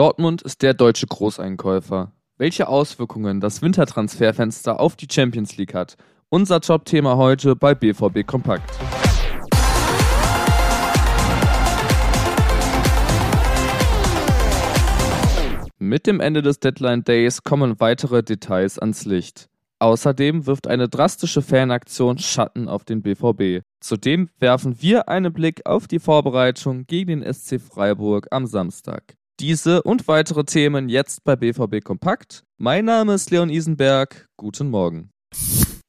Dortmund ist der deutsche Großeinkäufer. Welche Auswirkungen das Wintertransferfenster auf die Champions League hat, unser Top-Thema heute bei BVB Kompakt. Mit dem Ende des Deadline Days kommen weitere Details ans Licht. Außerdem wirft eine drastische Fanaktion Schatten auf den BVB. Zudem werfen wir einen Blick auf die Vorbereitung gegen den SC Freiburg am Samstag. Diese und weitere Themen jetzt bei BVB Kompakt. Mein Name ist Leon Isenberg. Guten Morgen.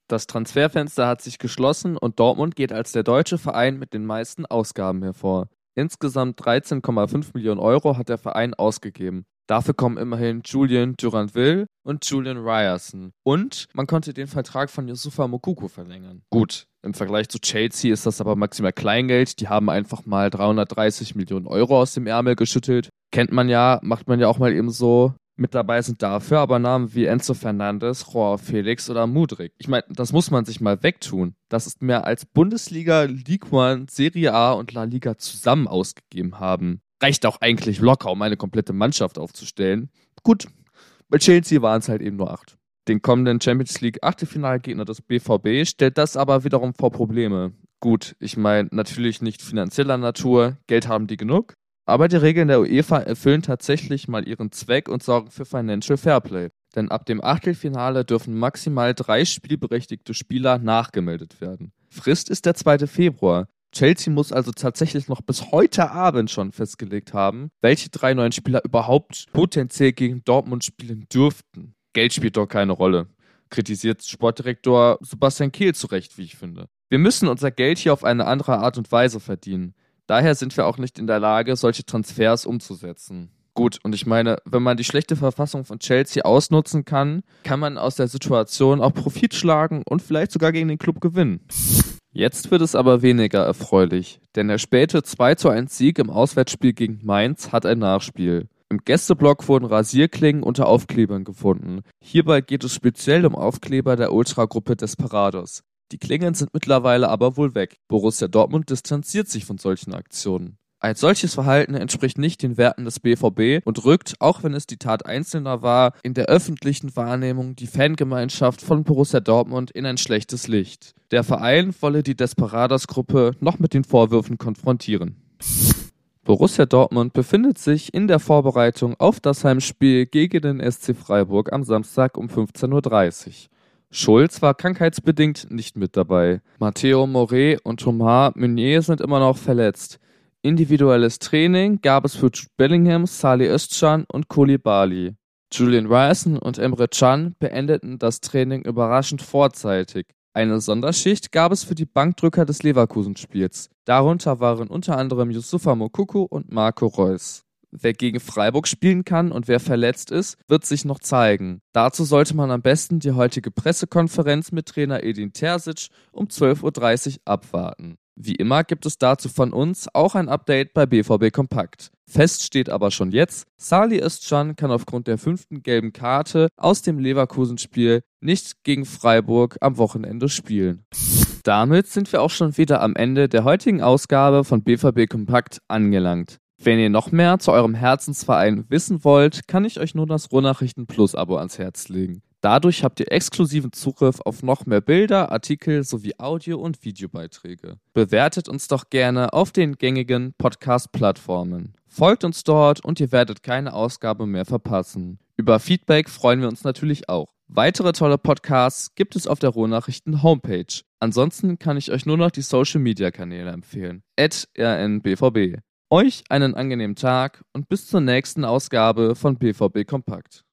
Das Transferfenster hat sich geschlossen und Dortmund geht als der deutsche Verein mit den meisten Ausgaben hervor. Insgesamt 13,5 Millionen Euro hat der Verein ausgegeben. Dafür kommen immerhin Julian Durant-Will und Julian Ryerson. Und man konnte den Vertrag von Yusufa Mokuko verlängern. Gut, im Vergleich zu Chelsea ist das aber maximal Kleingeld. Die haben einfach mal 330 Millionen Euro aus dem Ärmel geschüttelt. Kennt man ja, macht man ja auch mal eben so. Mit dabei sind dafür aber Namen wie Enzo Fernandes, Joao Felix oder Mudrik. Ich meine, das muss man sich mal wegtun. Das ist mehr als Bundesliga, League One, Serie A und La Liga zusammen ausgegeben haben reicht auch eigentlich locker, um eine komplette Mannschaft aufzustellen. Gut, bei Chelsea waren es halt eben nur acht. Den kommenden Champions League Achtelfinalgegner des BVB stellt das aber wiederum vor Probleme. Gut, ich meine natürlich nicht finanzieller Natur, Geld haben die genug, aber die Regeln der UEFA erfüllen tatsächlich mal ihren Zweck und sorgen für Financial Fairplay. Denn ab dem Achtelfinale dürfen maximal drei spielberechtigte Spieler nachgemeldet werden. Frist ist der 2. Februar. Chelsea muss also tatsächlich noch bis heute Abend schon festgelegt haben, welche drei neuen Spieler überhaupt potenziell gegen Dortmund spielen dürften. Geld spielt doch keine Rolle, kritisiert Sportdirektor Sebastian Kehl zu Recht, wie ich finde. Wir müssen unser Geld hier auf eine andere Art und Weise verdienen. Daher sind wir auch nicht in der Lage, solche Transfers umzusetzen. Gut, und ich meine, wenn man die schlechte Verfassung von Chelsea ausnutzen kann, kann man aus der Situation auch Profit schlagen und vielleicht sogar gegen den Club gewinnen. Jetzt wird es aber weniger erfreulich, denn der späte 2 zu 1 Sieg im Auswärtsspiel gegen Mainz hat ein Nachspiel. Im Gästeblock wurden Rasierklingen unter Aufklebern gefunden. Hierbei geht es speziell um Aufkleber der Ultragruppe Desperados. Die Klingen sind mittlerweile aber wohl weg. Borussia Dortmund distanziert sich von solchen Aktionen. Ein solches Verhalten entspricht nicht den Werten des BVB und rückt, auch wenn es die Tat Einzelner war, in der öffentlichen Wahrnehmung die Fangemeinschaft von Borussia Dortmund in ein schlechtes Licht. Der Verein wolle die Desperadas-Gruppe noch mit den Vorwürfen konfrontieren. Borussia Dortmund befindet sich in der Vorbereitung auf das Heimspiel gegen den SC Freiburg am Samstag um 15.30 Uhr. Schulz war krankheitsbedingt nicht mit dabei. Matteo Moret und Thomas Meunier sind immer noch verletzt. Individuelles Training gab es für Jude Bellingham, Salih Özcan und Koulibaly. Julian Ryerson und Emre Can beendeten das Training überraschend vorzeitig. Eine Sonderschicht gab es für die Bankdrücker des Leverkusen-Spiels. Darunter waren unter anderem Yusufa Mokuku und Marco Reus. Wer gegen Freiburg spielen kann und wer verletzt ist, wird sich noch zeigen. Dazu sollte man am besten die heutige Pressekonferenz mit Trainer Edin Terzic um 12.30 Uhr abwarten. Wie immer gibt es dazu von uns auch ein Update bei BVB Kompakt. Fest steht aber schon jetzt, Sali Özcan kann aufgrund der fünften gelben Karte aus dem Leverkusen-Spiel nicht gegen Freiburg am Wochenende spielen. Damit sind wir auch schon wieder am Ende der heutigen Ausgabe von BVB Kompakt angelangt. Wenn ihr noch mehr zu eurem Herzensverein wissen wollt, kann ich euch nur das Ruhrnachrichten Plus Abo ans Herz legen. Dadurch habt ihr exklusiven Zugriff auf noch mehr Bilder, Artikel sowie Audio- und Videobeiträge. Bewertet uns doch gerne auf den gängigen Podcast-Plattformen. Folgt uns dort und ihr werdet keine Ausgabe mehr verpassen. Über Feedback freuen wir uns natürlich auch. Weitere tolle Podcasts gibt es auf der Rohnachrichten Homepage. Ansonsten kann ich euch nur noch die Social Media Kanäle empfehlen. rnbvb. Euch einen angenehmen Tag und bis zur nächsten Ausgabe von BVB Kompakt.